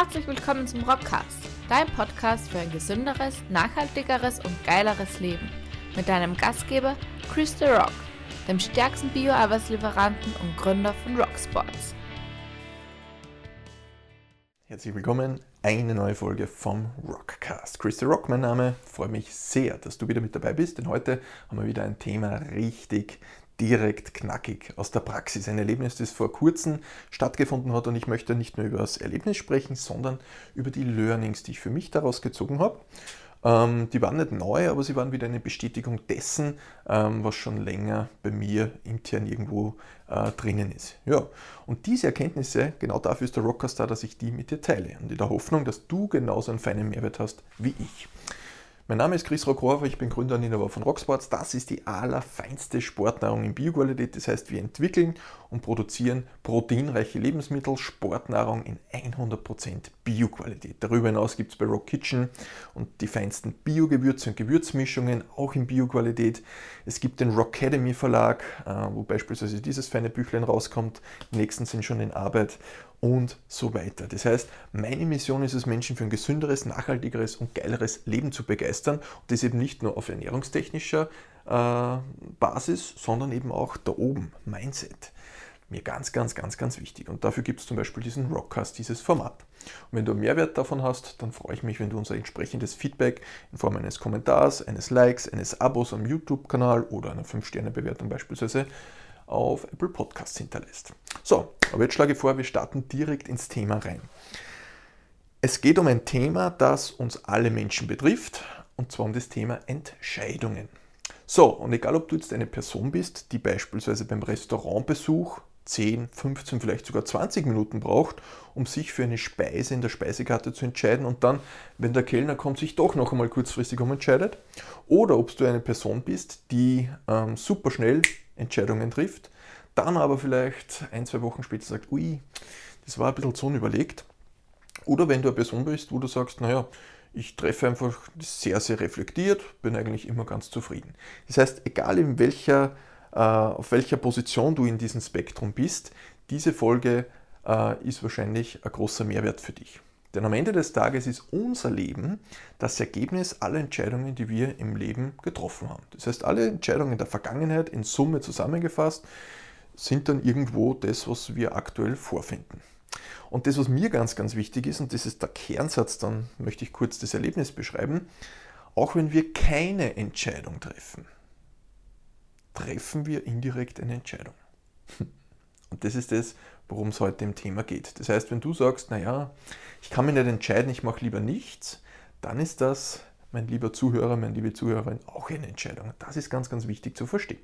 Herzlich willkommen zum Rockcast, dein Podcast für ein gesünderes, nachhaltigeres und geileres Leben. Mit deinem Gastgeber Chris The Rock, dem stärksten Bio-Arbeitslieferanten und Gründer von Rocksports. Herzlich willkommen, eine neue Folge vom Rockcast. Chris The Rock, mein Name. Freue mich sehr, dass du wieder mit dabei bist, denn heute haben wir wieder ein Thema richtig direkt knackig aus der Praxis. Ein Erlebnis, das vor kurzem stattgefunden hat und ich möchte nicht nur über das Erlebnis sprechen, sondern über die Learnings, die ich für mich daraus gezogen habe. Ähm, die waren nicht neu, aber sie waren wieder eine Bestätigung dessen, ähm, was schon länger bei mir intern irgendwo äh, drinnen ist. Ja, und diese Erkenntnisse, genau dafür ist der Rockcast da, dass ich die mit dir teile und in der Hoffnung, dass du genauso einen feinen Mehrwert hast wie ich. Mein Name ist Chris Rockhofer, ich bin Gründer und Inhaber von Rocksports. Das ist die allerfeinste Sportnahrung in Bioqualität. Das heißt, wir entwickeln und produzieren proteinreiche Lebensmittel, Sportnahrung in 100% Bioqualität. Darüber hinaus gibt es bei Rock Kitchen und die feinsten Biogewürze und Gewürzmischungen, auch in Bioqualität. Es gibt den Rock Academy Verlag, äh, wo beispielsweise dieses feine Büchlein rauskommt. Die nächsten sind schon in Arbeit und so weiter. Das heißt, meine Mission ist es, Menschen für ein gesünderes, nachhaltigeres und geileres Leben zu begeistern. Und das eben nicht nur auf ernährungstechnischer äh, Basis, sondern eben auch da oben, Mindset. Mir ganz, ganz, ganz, ganz wichtig. Und dafür gibt es zum Beispiel diesen Rockcast, dieses Format. Und wenn du Mehrwert davon hast, dann freue ich mich, wenn du unser entsprechendes Feedback in Form eines Kommentars, eines Likes, eines Abos am YouTube-Kanal oder einer 5-Sterne-Bewertung beispielsweise auf Apple Podcasts hinterlässt. So, aber jetzt schlage ich vor, wir starten direkt ins Thema rein. Es geht um ein Thema, das uns alle Menschen betrifft, und zwar um das Thema Entscheidungen. So, und egal ob du jetzt eine Person bist, die beispielsweise beim Restaurantbesuch 10, 15, vielleicht sogar 20 Minuten braucht, um sich für eine Speise in der Speisekarte zu entscheiden und dann, wenn der Kellner kommt, sich doch noch einmal kurzfristig umentscheidet. Oder ob du eine Person bist, die ähm, super schnell Entscheidungen trifft, dann aber vielleicht ein, zwei Wochen später sagt, ui, das war ein bisschen zu unüberlegt. Oder wenn du eine Person bist, wo du sagst, naja, ich treffe einfach sehr, sehr reflektiert, bin eigentlich immer ganz zufrieden. Das heißt, egal in welcher, äh, auf welcher Position du in diesem Spektrum bist, diese Folge äh, ist wahrscheinlich ein großer Mehrwert für dich. Denn am Ende des Tages ist unser Leben das Ergebnis aller Entscheidungen, die wir im Leben getroffen haben. Das heißt, alle Entscheidungen der Vergangenheit in Summe zusammengefasst sind dann irgendwo das, was wir aktuell vorfinden. Und das, was mir ganz, ganz wichtig ist, und das ist der Kernsatz, dann möchte ich kurz das Erlebnis beschreiben, auch wenn wir keine Entscheidung treffen, treffen wir indirekt eine Entscheidung. Und das ist das, worum es heute im Thema geht. Das heißt, wenn du sagst, naja, ich kann mich nicht entscheiden, ich mache lieber nichts, dann ist das, mein lieber Zuhörer, meine liebe Zuhörerin, auch eine Entscheidung. Das ist ganz, ganz wichtig zu verstehen.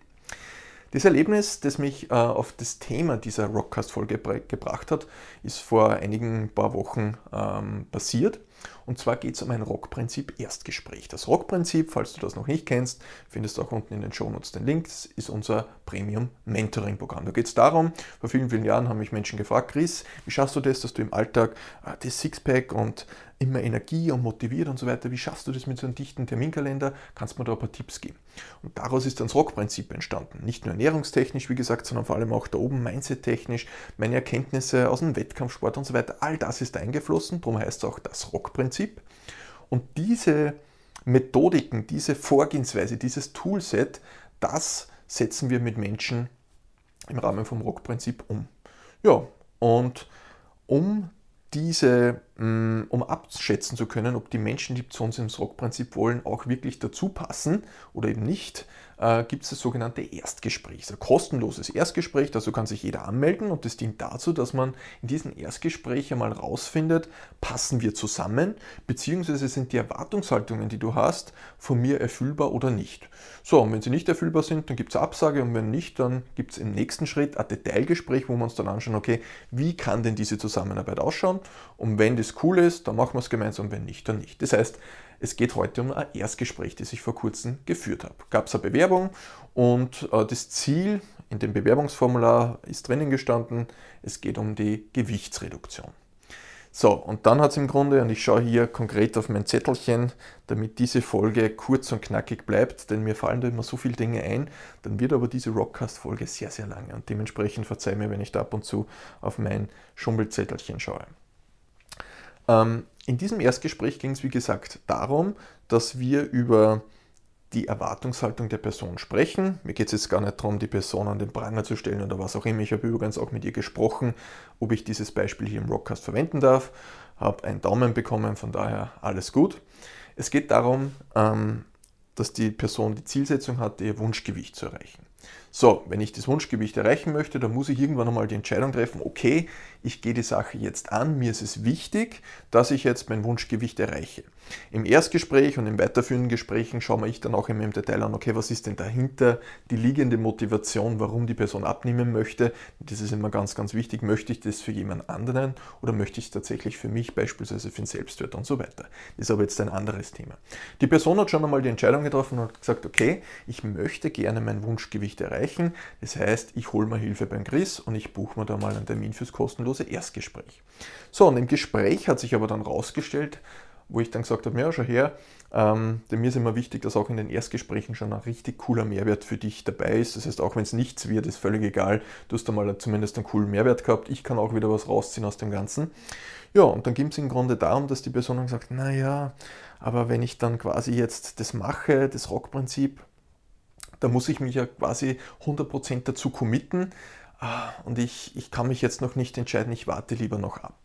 Das Erlebnis, das mich äh, auf das Thema dieser Rockcast-Folge gebracht hat, ist vor einigen paar Wochen ähm, passiert. Und zwar geht es um ein Rockprinzip Erstgespräch. Das Rockprinzip, falls du das noch nicht kennst, findest du auch unten in den Shownotes den Link, das ist unser Premium Mentoring Programm. Da geht es darum, vor vielen, vielen Jahren haben mich Menschen gefragt, Chris, wie schaffst du das, dass du im Alltag äh, das Sixpack und immer Energie und motiviert und so weiter, wie schaffst du das mit so einem dichten Terminkalender? Kannst du mir da ein paar Tipps geben? Und daraus ist dann das Rockprinzip entstanden. Nicht nur ernährungstechnisch, wie gesagt, sondern vor allem auch da oben mindset-technisch, meine Erkenntnisse aus dem Wettkampfsport und so weiter. All das ist eingeflossen, darum heißt es auch das Rockprinzip. Und diese Methodiken, diese Vorgehensweise, dieses Toolset, das setzen wir mit Menschen im Rahmen vom Rockprinzip um. Ja, und um diese, mm, um abschätzen zu können, ob die Menschen, die zu uns ins Rockprinzip wollen, auch wirklich dazu passen oder eben nicht, äh, gibt es das sogenannte Erstgespräch. ein kostenloses Erstgespräch, dazu kann sich jeder anmelden und das dient dazu, dass man in diesem Erstgespräch einmal rausfindet, passen wir zusammen, beziehungsweise sind die Erwartungshaltungen, die du hast, von mir erfüllbar oder nicht. So, und wenn sie nicht erfüllbar sind, dann gibt es Absage und wenn nicht, dann gibt es im nächsten Schritt ein Detailgespräch, wo wir uns dann anschauen, okay, wie kann denn diese Zusammenarbeit ausschauen und wenn das cool ist, dann machen wir es gemeinsam, wenn nicht, dann nicht. Das heißt, es geht heute um ein Erstgespräch, das ich vor kurzem geführt habe. Gab es eine Bewerbung und äh, das Ziel in dem Bewerbungsformular ist drinnen gestanden, es geht um die Gewichtsreduktion. So, und dann hat es im Grunde, und ich schaue hier konkret auf mein Zettelchen, damit diese Folge kurz und knackig bleibt, denn mir fallen da immer so viele Dinge ein, dann wird aber diese Rockcast-Folge sehr, sehr lange und dementsprechend verzeih mir, wenn ich da ab und zu auf mein Schummelzettelchen schaue. Ähm, in diesem Erstgespräch ging es, wie gesagt, darum, dass wir über die Erwartungshaltung der Person sprechen. Mir geht es jetzt gar nicht darum, die Person an den Pranger zu stellen oder was auch immer. Ich habe übrigens auch mit ihr gesprochen, ob ich dieses Beispiel hier im Rockcast verwenden darf. Habe einen Daumen bekommen, von daher alles gut. Es geht darum, ähm, dass die Person die Zielsetzung hat, ihr Wunschgewicht zu erreichen. So, wenn ich das Wunschgewicht erreichen möchte, dann muss ich irgendwann einmal die Entscheidung treffen, okay, ich gehe die Sache jetzt an, mir ist es wichtig, dass ich jetzt mein Wunschgewicht erreiche. Im Erstgespräch und in weiterführenden Gesprächen schaue wir ich dann auch immer im Detail an, okay, was ist denn dahinter die liegende Motivation, warum die Person abnehmen möchte. Das ist immer ganz, ganz wichtig. Möchte ich das für jemand anderen oder möchte ich es tatsächlich für mich, beispielsweise für den Selbstwert und so weiter. Das ist aber jetzt ein anderes Thema. Die Person hat schon einmal die Entscheidung getroffen und hat gesagt, okay, ich möchte gerne mein Wunschgewicht erreichen. Das heißt, ich hole mir Hilfe beim Chris und ich buche mir da mal einen Termin fürs kostenlose Erstgespräch. So, und im Gespräch hat sich aber dann rausgestellt, wo ich dann gesagt habe, ja, schau her, ähm, denn mir ist immer wichtig, dass auch in den Erstgesprächen schon ein richtig cooler Mehrwert für dich dabei ist. Das heißt, auch wenn es nichts wird, ist völlig egal, du hast da mal zumindest einen coolen Mehrwert gehabt, ich kann auch wieder was rausziehen aus dem Ganzen. Ja, und dann ging es im Grunde darum, dass die Person dann gesagt, naja, aber wenn ich dann quasi jetzt das mache, das Rockprinzip, da muss ich mich ja quasi 100% dazu committen ah, und ich, ich kann mich jetzt noch nicht entscheiden, ich warte lieber noch ab.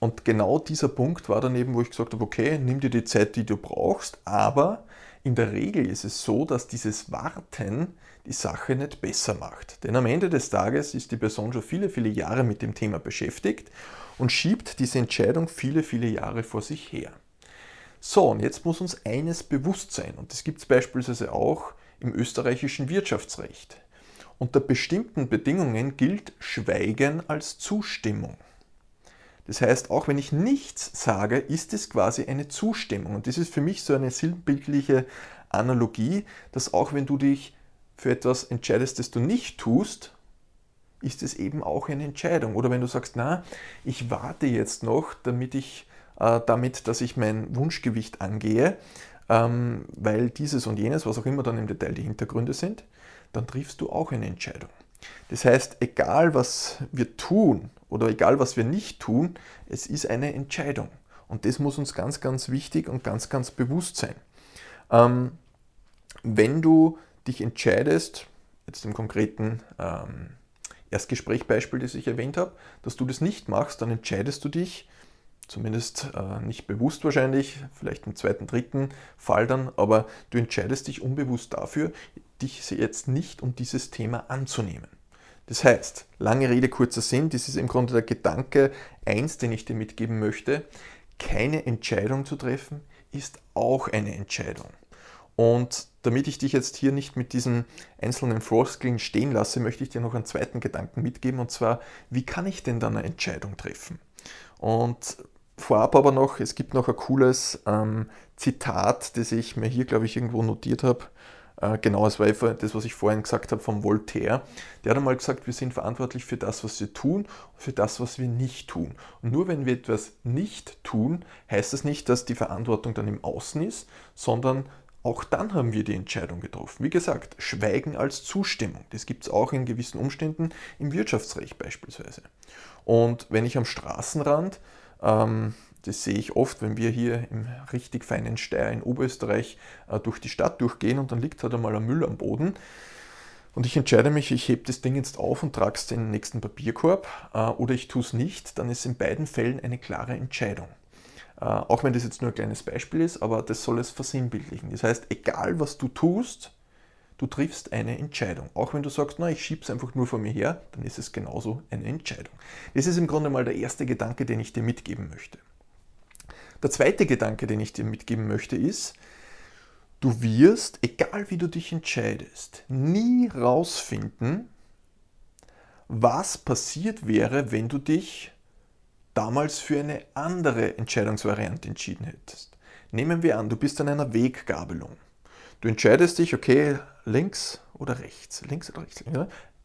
Und genau dieser Punkt war dann eben, wo ich gesagt habe, okay, nimm dir die Zeit, die du brauchst, aber in der Regel ist es so, dass dieses Warten die Sache nicht besser macht. Denn am Ende des Tages ist die Person schon viele, viele Jahre mit dem Thema beschäftigt und schiebt diese Entscheidung viele, viele Jahre vor sich her. So, und jetzt muss uns eines bewusst sein, und das gibt es beispielsweise auch im österreichischen Wirtschaftsrecht. Unter bestimmten Bedingungen gilt Schweigen als Zustimmung. Das heißt, auch wenn ich nichts sage, ist es quasi eine Zustimmung. Und das ist für mich so eine sinnbildliche Analogie, dass auch wenn du dich für etwas entscheidest, das du nicht tust, ist es eben auch eine Entscheidung. Oder wenn du sagst, na, ich warte jetzt noch, damit ich äh, damit, dass ich mein Wunschgewicht angehe, ähm, weil dieses und jenes, was auch immer dann im Detail die Hintergründe sind, dann triffst du auch eine Entscheidung. Das heißt, egal was wir tun, oder egal was wir nicht tun, es ist eine Entscheidung. Und das muss uns ganz, ganz wichtig und ganz, ganz bewusst sein. Ähm, wenn du dich entscheidest, jetzt im konkreten ähm, Erstgesprächbeispiel, das ich erwähnt habe, dass du das nicht machst, dann entscheidest du dich, zumindest äh, nicht bewusst wahrscheinlich, vielleicht im zweiten, dritten Fall dann, aber du entscheidest dich unbewusst dafür, dich jetzt nicht um dieses Thema anzunehmen. Das heißt, lange Rede, kurzer Sinn, das ist im Grunde der Gedanke 1, den ich dir mitgeben möchte. Keine Entscheidung zu treffen ist auch eine Entscheidung. Und damit ich dich jetzt hier nicht mit diesen einzelnen Floskeln stehen lasse, möchte ich dir noch einen zweiten Gedanken mitgeben, und zwar, wie kann ich denn dann eine Entscheidung treffen? Und vorab aber noch, es gibt noch ein cooles ähm, Zitat, das ich mir hier, glaube ich, irgendwo notiert habe. Äh, genau, es war das, was ich vorhin gesagt habe vom Voltaire. Der hat einmal gesagt, wir sind verantwortlich für das, was wir tun und für das, was wir nicht tun. Und nur wenn wir etwas nicht tun, heißt das nicht, dass die Verantwortung dann im Außen ist, sondern auch dann haben wir die Entscheidung getroffen. Wie gesagt, Schweigen als Zustimmung. Das gibt es auch in gewissen Umständen im Wirtschaftsrecht beispielsweise. Und wenn ich am Straßenrand ähm, das sehe ich oft, wenn wir hier im richtig feinen Steyr in Oberösterreich äh, durch die Stadt durchgehen und dann liegt halt einmal ein Müll am Boden. Und ich entscheide mich, ich hebe das Ding jetzt auf und trage es in den nächsten Papierkorb äh, oder ich tue es nicht, dann ist in beiden Fällen eine klare Entscheidung. Äh, auch wenn das jetzt nur ein kleines Beispiel ist, aber das soll es versinnbildlichen. Das heißt, egal was du tust, du triffst eine Entscheidung. Auch wenn du sagst, na, ich schiebe es einfach nur vor mir her, dann ist es genauso eine Entscheidung. Das ist im Grunde mal der erste Gedanke, den ich dir mitgeben möchte. Der zweite Gedanke, den ich dir mitgeben möchte, ist, du wirst, egal wie du dich entscheidest, nie rausfinden, was passiert wäre, wenn du dich damals für eine andere Entscheidungsvariante entschieden hättest. Nehmen wir an, du bist an einer Weggabelung. Du entscheidest dich, okay, links oder rechts, links oder rechts,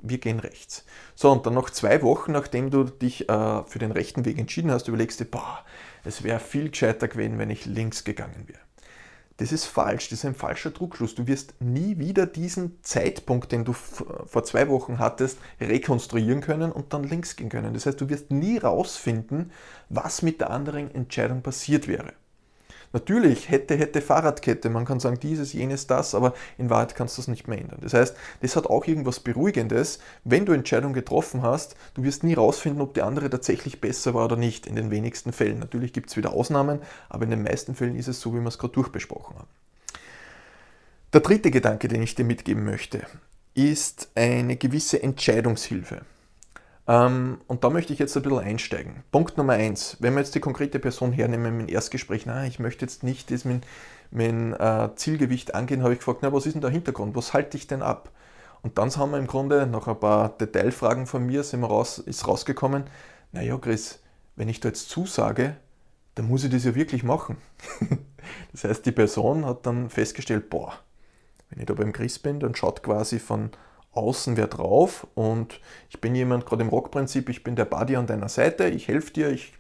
wir gehen rechts. So, und dann noch zwei Wochen, nachdem du dich äh, für den rechten Weg entschieden hast, überlegst du, boah, es wäre viel gescheiter gewesen, wenn ich links gegangen wäre. Das ist falsch, das ist ein falscher Druckschluss. Du wirst nie wieder diesen Zeitpunkt, den du vor zwei Wochen hattest, rekonstruieren können und dann links gehen können. Das heißt, du wirst nie rausfinden, was mit der anderen Entscheidung passiert wäre. Natürlich hätte, hätte Fahrradkette, man kann sagen dieses, jenes, das, aber in Wahrheit kannst du es nicht mehr ändern. Das heißt, das hat auch irgendwas Beruhigendes, wenn du Entscheidungen getroffen hast, du wirst nie rausfinden, ob die andere tatsächlich besser war oder nicht, in den wenigsten Fällen. Natürlich gibt es wieder Ausnahmen, aber in den meisten Fällen ist es so, wie wir es gerade durchbesprochen haben. Der dritte Gedanke, den ich dir mitgeben möchte, ist eine gewisse Entscheidungshilfe. Ähm, und da möchte ich jetzt ein bisschen einsteigen. Punkt Nummer eins, wenn wir jetzt die konkrete Person hernehmen im Erstgespräch, na, ich möchte jetzt nicht das mit, mit äh, Zielgewicht angehen, habe ich gefragt, na, was ist denn der Hintergrund, was halte ich denn ab? Und dann haben wir im Grunde, nach ein paar Detailfragen von mir, sind wir raus, ist rausgekommen, naja, Chris, wenn ich da jetzt zusage, dann muss ich das ja wirklich machen. das heißt, die Person hat dann festgestellt, boah, wenn ich da beim Chris bin, dann schaut quasi von außen wer drauf und ich bin jemand, gerade im Rockprinzip, ich bin der Buddy an deiner Seite, ich helfe dir, ich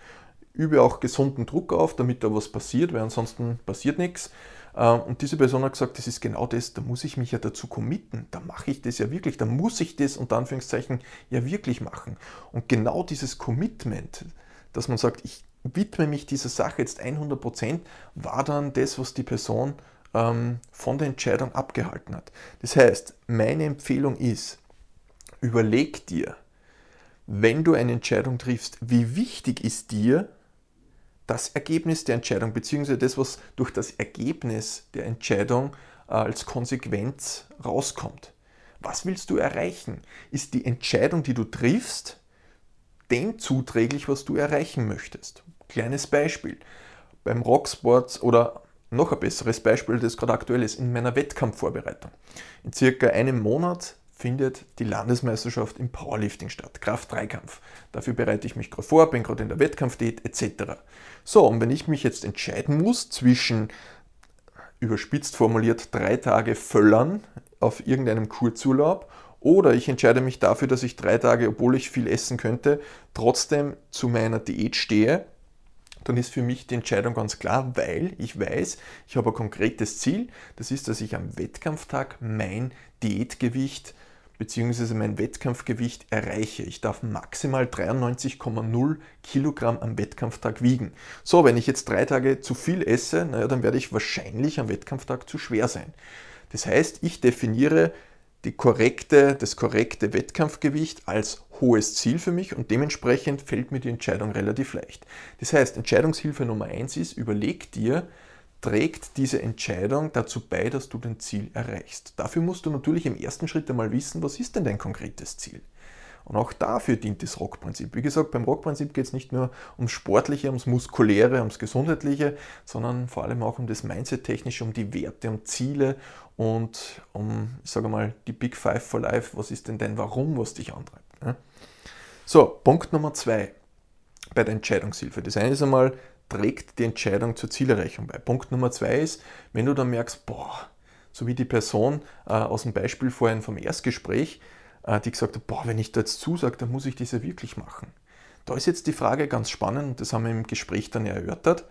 übe auch gesunden Druck auf, damit da was passiert, weil ansonsten passiert nichts. Ähm, und diese Person hat gesagt, das ist genau das, da muss ich mich ja dazu committen, da mache ich das ja wirklich, da muss ich das unter Anführungszeichen ja wirklich machen. Und genau dieses Commitment, dass man sagt, ich widme mich dieser Sache jetzt 100%, war dann das, was die Person ähm, von der Entscheidung abgehalten hat. Das heißt, meine Empfehlung ist, überleg dir, wenn du eine Entscheidung triffst, wie wichtig ist dir das Ergebnis der Entscheidung, beziehungsweise das, was durch das Ergebnis der Entscheidung äh, als Konsequenz rauskommt. Was willst du erreichen? Ist die Entscheidung, die du triffst, dem zuträglich, was du erreichen möchtest? Kleines Beispiel. Beim Rocksport oder noch ein besseres Beispiel, das gerade aktuell ist, in meiner Wettkampfvorbereitung. In circa einem Monat findet die Landesmeisterschaft im Powerlifting statt, Kraft-Dreikampf. Dafür bereite ich mich gerade vor, bin gerade in der Wettkampfdiät etc. So, und wenn ich mich jetzt entscheiden muss zwischen, überspitzt formuliert, drei Tage Völlern auf irgendeinem Kurzurlaub oder ich entscheide mich dafür, dass ich drei Tage, obwohl ich viel essen könnte, trotzdem zu meiner Diät stehe, dann ist für mich die Entscheidung ganz klar, weil ich weiß, ich habe ein konkretes Ziel. Das ist, dass ich am Wettkampftag mein Diätgewicht bzw. mein Wettkampfgewicht erreiche. Ich darf maximal 93,0 Kilogramm am Wettkampftag wiegen. So, wenn ich jetzt drei Tage zu viel esse, naja, dann werde ich wahrscheinlich am Wettkampftag zu schwer sein. Das heißt, ich definiere die korrekte, das korrekte Wettkampfgewicht als hohes Ziel für mich und dementsprechend fällt mir die Entscheidung relativ leicht. Das heißt, Entscheidungshilfe Nummer eins ist, überleg dir, trägt diese Entscheidung dazu bei, dass du dein Ziel erreichst. Dafür musst du natürlich im ersten Schritt einmal wissen, was ist denn dein konkretes Ziel. Und auch dafür dient das Rockprinzip. Wie gesagt, beim Rockprinzip geht es nicht nur ums Sportliche, ums Muskuläre, ums Gesundheitliche, sondern vor allem auch um das Mindset-Technische, um die Werte, um Ziele und um, ich sage mal, die Big Five for Life. Was ist denn dein Warum, was dich antreibt? So, Punkt Nummer zwei bei der Entscheidungshilfe. Das eine ist einmal, trägt die Entscheidung zur Zielerreichung bei. Punkt Nummer zwei ist, wenn du dann merkst, boah, so wie die Person äh, aus dem Beispiel vorhin vom Erstgespräch, die gesagt hat, boah, wenn ich da jetzt zusage, dann muss ich das ja wirklich machen. Da ist jetzt die Frage ganz spannend, das haben wir im Gespräch dann erörtert,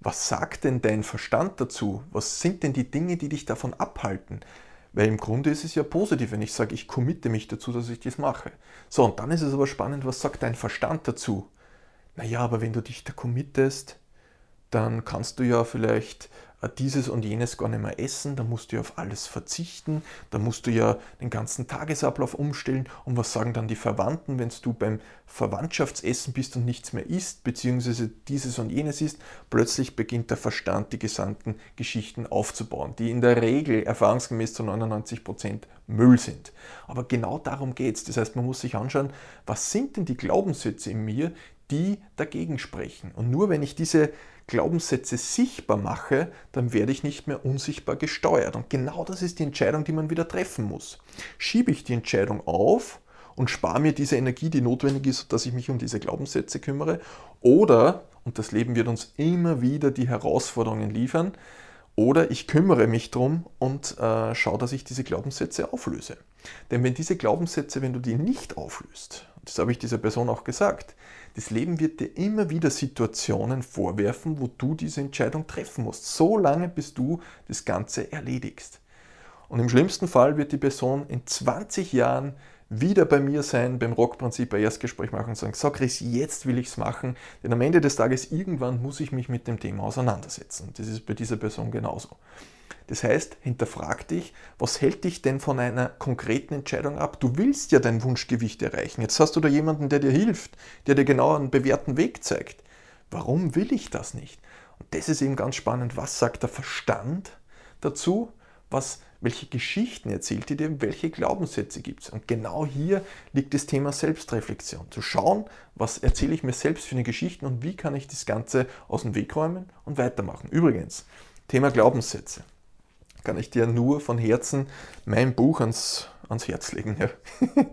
was sagt denn dein Verstand dazu? Was sind denn die Dinge, die dich davon abhalten? Weil im Grunde ist es ja positiv, wenn ich sage, ich committe mich dazu, dass ich das mache. So, und dann ist es aber spannend, was sagt dein Verstand dazu? Naja, aber wenn du dich da committest, dann kannst du ja vielleicht äh, dieses und jenes gar nicht mehr essen, dann musst du ja auf alles verzichten, dann musst du ja den ganzen Tagesablauf umstellen. Und was sagen dann die Verwandten, wenn du beim Verwandtschaftsessen bist und nichts mehr isst, beziehungsweise dieses und jenes isst? Plötzlich beginnt der Verstand, die gesamten Geschichten aufzubauen, die in der Regel erfahrungsgemäß zu 99 Prozent Müll sind. Aber genau darum geht es. Das heißt, man muss sich anschauen, was sind denn die Glaubenssätze in mir, die dagegen sprechen. Und nur wenn ich diese Glaubenssätze sichtbar mache, dann werde ich nicht mehr unsichtbar gesteuert. Und genau das ist die Entscheidung, die man wieder treffen muss. Schiebe ich die Entscheidung auf und spare mir diese Energie, die notwendig ist, dass ich mich um diese Glaubenssätze kümmere, oder, und das Leben wird uns immer wieder die Herausforderungen liefern, oder ich kümmere mich drum und äh, schaue, dass ich diese Glaubenssätze auflöse. Denn wenn diese Glaubenssätze, wenn du die nicht auflöst, das habe ich dieser Person auch gesagt, das Leben wird dir immer wieder Situationen vorwerfen, wo du diese Entscheidung treffen musst, so lange bis du das Ganze erledigst. Und im schlimmsten Fall wird die Person in 20 Jahren wieder bei mir sein, beim Rockprinzip bei Erstgespräch machen und sagen, so Chris, jetzt will ich es machen, denn am Ende des Tages irgendwann muss ich mich mit dem Thema auseinandersetzen. Das ist bei dieser Person genauso. Das heißt, hinterfrag dich, was hält dich denn von einer konkreten Entscheidung ab? Du willst ja dein Wunschgewicht erreichen. Jetzt hast du da jemanden, der dir hilft, der dir genau einen bewährten Weg zeigt. Warum will ich das nicht? Und das ist eben ganz spannend. Was sagt der Verstand dazu? Was welche Geschichten erzählt ihr dir, welche Glaubenssätze gibt es. Und genau hier liegt das Thema Selbstreflexion. Zu schauen, was erzähle ich mir selbst für eine Geschichte und wie kann ich das Ganze aus dem Weg räumen und weitermachen. Übrigens, Thema Glaubenssätze. Kann ich dir nur von Herzen mein Buch ans, ans Herz legen. Ja.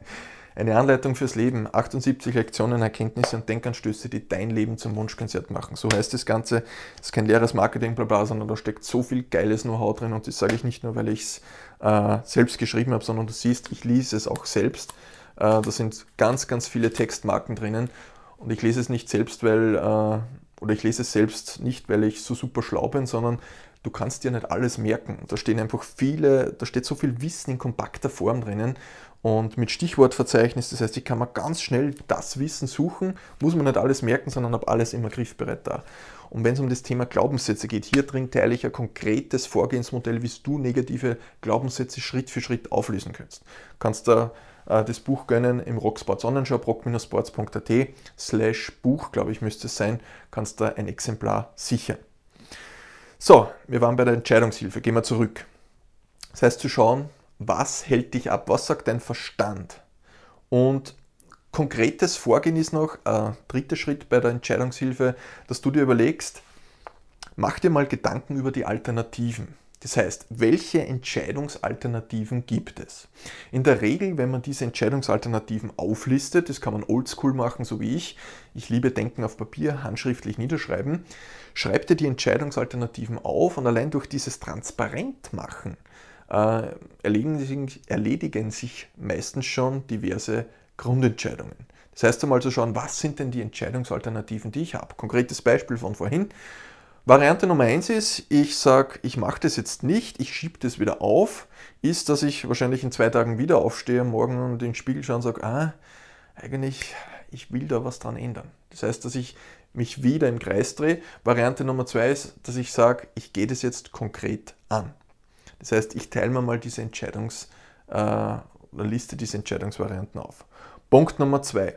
Eine Anleitung fürs Leben, 78 Lektionen, Erkenntnisse und Denkanstöße, die dein Leben zum Wunschkonzert machen. So heißt das Ganze. Das ist kein leeres Marketing, bla bla, sondern da steckt so viel geiles Know-how drin und das sage ich nicht nur, weil ich es äh, selbst geschrieben habe, sondern du siehst, ich lese es auch selbst. Äh, da sind ganz, ganz viele Textmarken drinnen und ich lese es nicht selbst, weil, äh, oder ich lese es selbst nicht, weil ich so super schlau bin, sondern du kannst dir nicht alles merken. Da stehen einfach viele, da steht so viel Wissen in kompakter Form drinnen und mit Stichwortverzeichnis. Das heißt, ich kann mir ganz schnell das Wissen suchen, muss man nicht alles merken, sondern habe alles immer griffbereit da. Und wenn es um das Thema Glaubenssätze geht, hier drin teile ich ein konkretes Vorgehensmodell, wie du negative Glaubenssätze Schritt für Schritt auflösen kannst. Kannst da äh, das Buch gönnen im Rocksports Online-Shop, rock-sports.at slash Buch, glaube ich, müsste es sein, kannst da ein Exemplar sichern. So, wir waren bei der Entscheidungshilfe, gehen wir zurück. Das heißt zu schauen, was hält dich ab, was sagt dein Verstand. Und konkretes Vorgehen ist noch, äh, dritter Schritt bei der Entscheidungshilfe, dass du dir überlegst, mach dir mal Gedanken über die Alternativen. Das heißt, welche Entscheidungsalternativen gibt es? In der Regel, wenn man diese Entscheidungsalternativen auflistet, das kann man oldschool machen, so wie ich, ich liebe Denken auf Papier, handschriftlich niederschreiben, schreibt dir die Entscheidungsalternativen auf und allein durch dieses Transparentmachen äh, erledigen, sich, erledigen sich meistens schon diverse Grundentscheidungen. Das heißt einmal zu schauen, was sind denn die Entscheidungsalternativen, die ich habe. Konkretes Beispiel von vorhin. Variante Nummer eins ist, ich sage, ich mache das jetzt nicht, ich schiebe das wieder auf, ist, dass ich wahrscheinlich in zwei Tagen wieder aufstehe, morgen und den Spiegel schaue und sage, ah, eigentlich, ich will da was dran ändern. Das heißt, dass ich mich wieder im Kreis drehe. Variante Nummer zwei ist, dass ich sage, ich gehe das jetzt konkret an. Das heißt, ich teile mir mal diese Entscheidungs, äh, liste diese Entscheidungsvarianten auf. Punkt Nummer zwei.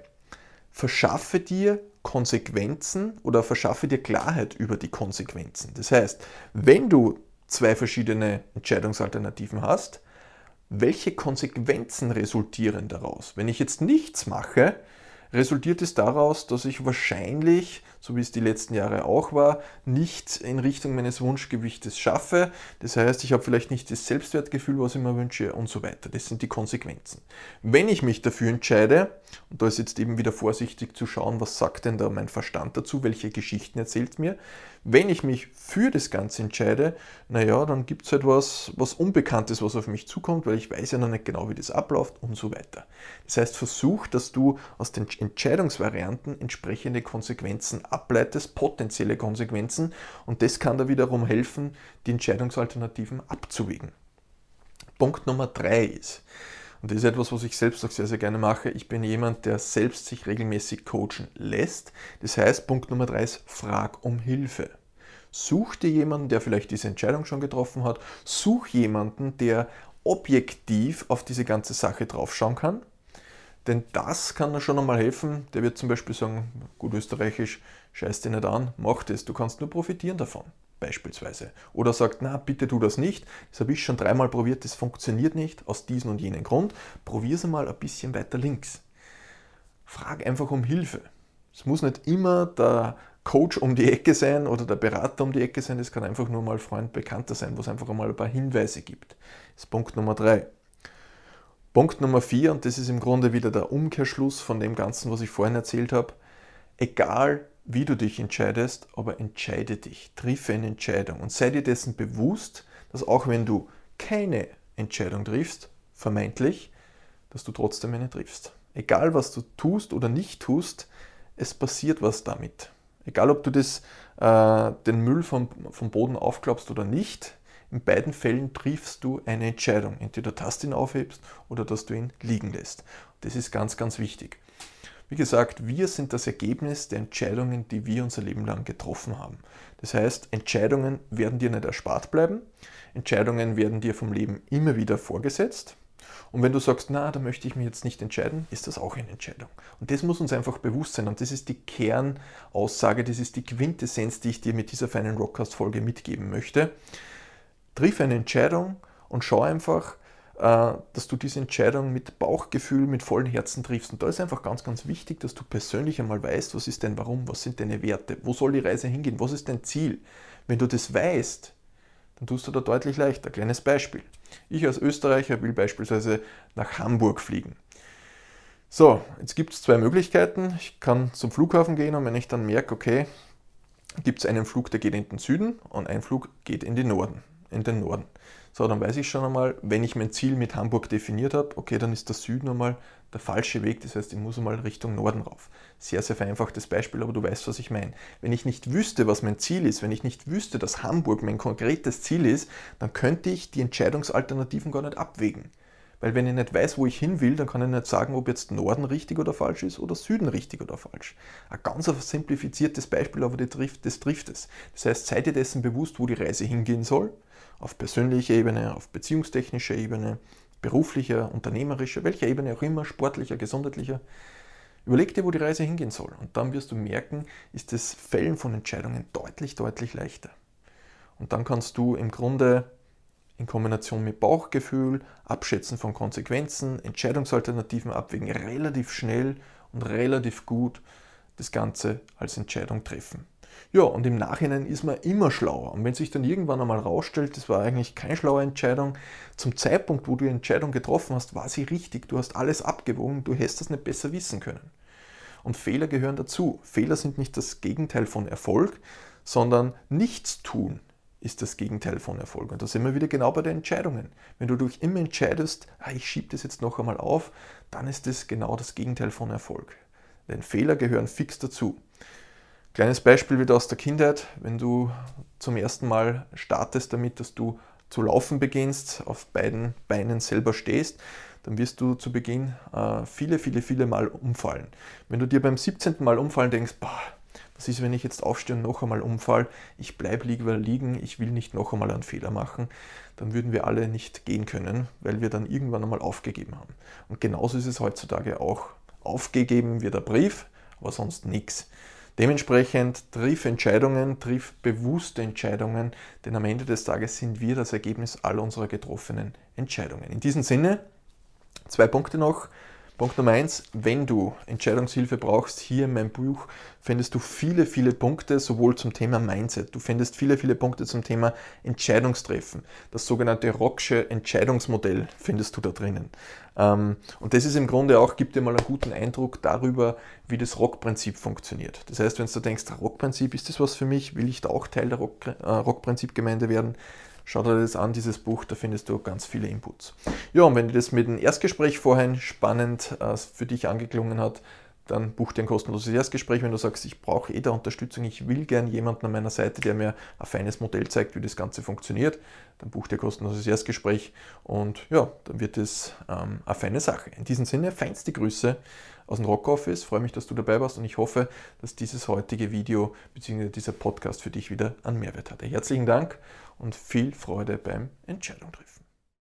Verschaffe dir Konsequenzen oder verschaffe dir Klarheit über die Konsequenzen. Das heißt, wenn du zwei verschiedene Entscheidungsalternativen hast, welche Konsequenzen resultieren daraus? Wenn ich jetzt nichts mache, resultiert es daraus, dass ich wahrscheinlich so wie es die letzten Jahre auch war, nicht in Richtung meines Wunschgewichtes schaffe. Das heißt, ich habe vielleicht nicht das Selbstwertgefühl, was ich mir wünsche und so weiter. Das sind die Konsequenzen. Wenn ich mich dafür entscheide, und da ist jetzt eben wieder vorsichtig zu schauen, was sagt denn da mein Verstand dazu, welche Geschichten erzählt mir, wenn ich mich für das Ganze entscheide, naja, dann gibt es etwas, halt was Unbekanntes, was auf mich zukommt, weil ich weiß ja noch nicht genau, wie das abläuft und so weiter. Das heißt, versuch, dass du aus den Entscheidungsvarianten entsprechende Konsequenzen ableitest, potenzielle Konsequenzen, und das kann da wiederum helfen, die Entscheidungsalternativen abzuwägen. Punkt Nummer drei ist, und das ist etwas, was ich selbst auch sehr, sehr gerne mache. Ich bin jemand, der selbst sich regelmäßig coachen lässt. Das heißt, Punkt Nummer drei ist, frag um Hilfe. Such dir jemanden, der vielleicht diese Entscheidung schon getroffen hat. Such jemanden, der objektiv auf diese ganze Sache draufschauen kann. Denn das kann schon einmal helfen. Der wird zum Beispiel sagen, gut österreichisch, scheiß dir nicht an, mach das, du kannst nur profitieren davon beispielsweise. Oder sagt, na bitte tu das nicht, das habe ich schon dreimal probiert, das funktioniert nicht, aus diesem und jenem Grund. Probier es mal ein bisschen weiter links. Frag einfach um Hilfe. Es muss nicht immer der Coach um die Ecke sein oder der Berater um die Ecke sein, das kann einfach nur mal Freund, Bekannter sein, wo es einfach einmal ein paar Hinweise gibt. Das ist Punkt Nummer drei. Punkt Nummer vier, und das ist im Grunde wieder der Umkehrschluss von dem Ganzen, was ich vorhin erzählt habe. Egal wie du dich entscheidest, aber entscheide dich, triffe eine Entscheidung und sei dir dessen bewusst, dass auch wenn du keine Entscheidung triffst, vermeintlich, dass du trotzdem eine triffst. Egal was du tust oder nicht tust, es passiert was damit. Egal ob du das, äh, den Müll vom, vom Boden aufklappst oder nicht, in beiden Fällen triffst du eine Entscheidung. Entweder dass du ihn aufhebst oder dass du ihn liegen lässt. Das ist ganz, ganz wichtig. Wie gesagt, wir sind das Ergebnis der Entscheidungen, die wir unser Leben lang getroffen haben. Das heißt, Entscheidungen werden dir nicht erspart bleiben. Entscheidungen werden dir vom Leben immer wieder vorgesetzt. Und wenn du sagst, na, da möchte ich mich jetzt nicht entscheiden, ist das auch eine Entscheidung. Und das muss uns einfach bewusst sein. Und das ist die Kernaussage, das ist die Quintessenz, die ich dir mit dieser feinen Rockcast-Folge mitgeben möchte. Triff eine Entscheidung und schau einfach, dass du diese Entscheidung mit Bauchgefühl, mit vollem Herzen triffst. Und da ist einfach ganz, ganz wichtig, dass du persönlich einmal weißt, was ist dein Warum, was sind deine Werte, wo soll die Reise hingehen, was ist dein Ziel. Wenn du das weißt, dann tust du da deutlich leichter. Kleines Beispiel. Ich als Österreicher will beispielsweise nach Hamburg fliegen. So, jetzt gibt es zwei Möglichkeiten. Ich kann zum Flughafen gehen und wenn ich dann merke, okay, gibt es einen Flug, der geht in den Süden und ein Flug geht in den Norden. In den Norden. So, dann weiß ich schon einmal, wenn ich mein Ziel mit Hamburg definiert habe, okay, dann ist der Süden einmal der falsche Weg, das heißt, ich muss einmal Richtung Norden rauf. Sehr, sehr vereinfachtes Beispiel, aber du weißt, was ich meine. Wenn ich nicht wüsste, was mein Ziel ist, wenn ich nicht wüsste, dass Hamburg mein konkretes Ziel ist, dann könnte ich die Entscheidungsalternativen gar nicht abwägen. Weil wenn ich nicht weiß, wo ich hin will, dann kann ich nicht sagen, ob jetzt Norden richtig oder falsch ist oder Süden richtig oder falsch. Ein ganz simplifiziertes Beispiel, aber das trifft, das trifft es. Das heißt, seid ihr dessen bewusst, wo die Reise hingehen soll auf persönlicher Ebene, auf beziehungstechnischer Ebene, beruflicher, unternehmerischer, welcher Ebene auch immer, sportlicher, gesundheitlicher. Überleg dir, wo die Reise hingehen soll. Und dann wirst du merken, ist das Fällen von Entscheidungen deutlich, deutlich leichter. Und dann kannst du im Grunde in Kombination mit Bauchgefühl, Abschätzen von Konsequenzen, Entscheidungsalternativen abwägen, relativ schnell und relativ gut das Ganze als Entscheidung treffen. Ja, und im Nachhinein ist man immer schlauer. Und wenn sich dann irgendwann einmal rausstellt, das war eigentlich keine schlaue Entscheidung, zum Zeitpunkt, wo du die Entscheidung getroffen hast, war sie richtig. Du hast alles abgewogen, du hättest das nicht besser wissen können. Und Fehler gehören dazu. Fehler sind nicht das Gegenteil von Erfolg, sondern Nichtstun ist das Gegenteil von Erfolg. Und da sind wir wieder genau bei den Entscheidungen. Wenn du dich immer entscheidest, ah, ich schiebe das jetzt noch einmal auf, dann ist das genau das Gegenteil von Erfolg. Denn Fehler gehören fix dazu. Kleines Beispiel wieder aus der Kindheit, wenn du zum ersten Mal startest damit, dass du zu laufen beginnst, auf beiden Beinen selber stehst, dann wirst du zu Beginn äh, viele, viele, viele Mal umfallen. Wenn du dir beim 17. Mal umfallen denkst, boah, was ist, wenn ich jetzt aufstehe und noch einmal umfall, ich bleibe lieber liegen, ich will nicht noch einmal einen Fehler machen, dann würden wir alle nicht gehen können, weil wir dann irgendwann einmal aufgegeben haben. Und genauso ist es heutzutage auch. Aufgegeben wird der Brief, aber sonst nichts. Dementsprechend triff Entscheidungen, triff bewusste Entscheidungen, denn am Ende des Tages sind wir das Ergebnis all unserer getroffenen Entscheidungen. In diesem Sinne, zwei Punkte noch. Punkt Nummer eins, wenn du Entscheidungshilfe brauchst, hier in meinem Buch findest du viele, viele Punkte, sowohl zum Thema Mindset, du findest viele, viele Punkte zum Thema Entscheidungstreffen. Das sogenannte Rocksche Entscheidungsmodell findest du da drinnen. Ähm, und das ist im Grunde auch, gibt dir mal einen guten Eindruck darüber, wie das Rockprinzip funktioniert. Das heißt, wenn du denkst, Rockprinzip, ist das was für mich? Will ich da auch Teil der äh, Rockprinzip-Gemeinde werden? Schau dir das an, dieses Buch, da findest du ganz viele Inputs. Ja, und wenn dir das mit dem Erstgespräch vorhin spannend äh, für dich angeklungen hat, dann buch dir ein kostenloses Erstgespräch, wenn du sagst, ich brauche eh da Unterstützung, ich will gern jemanden an meiner Seite, der mir ein feines Modell zeigt, wie das Ganze funktioniert, dann buch dir ein kostenloses Erstgespräch und ja, dann wird es ähm, eine feine Sache. In diesem Sinne, feinste Grüße aus dem Rock Office, freue mich, dass du dabei warst und ich hoffe, dass dieses heutige Video bzw. dieser Podcast für dich wieder einen Mehrwert hatte. Herzlichen Dank und viel Freude beim Entscheidung treffen.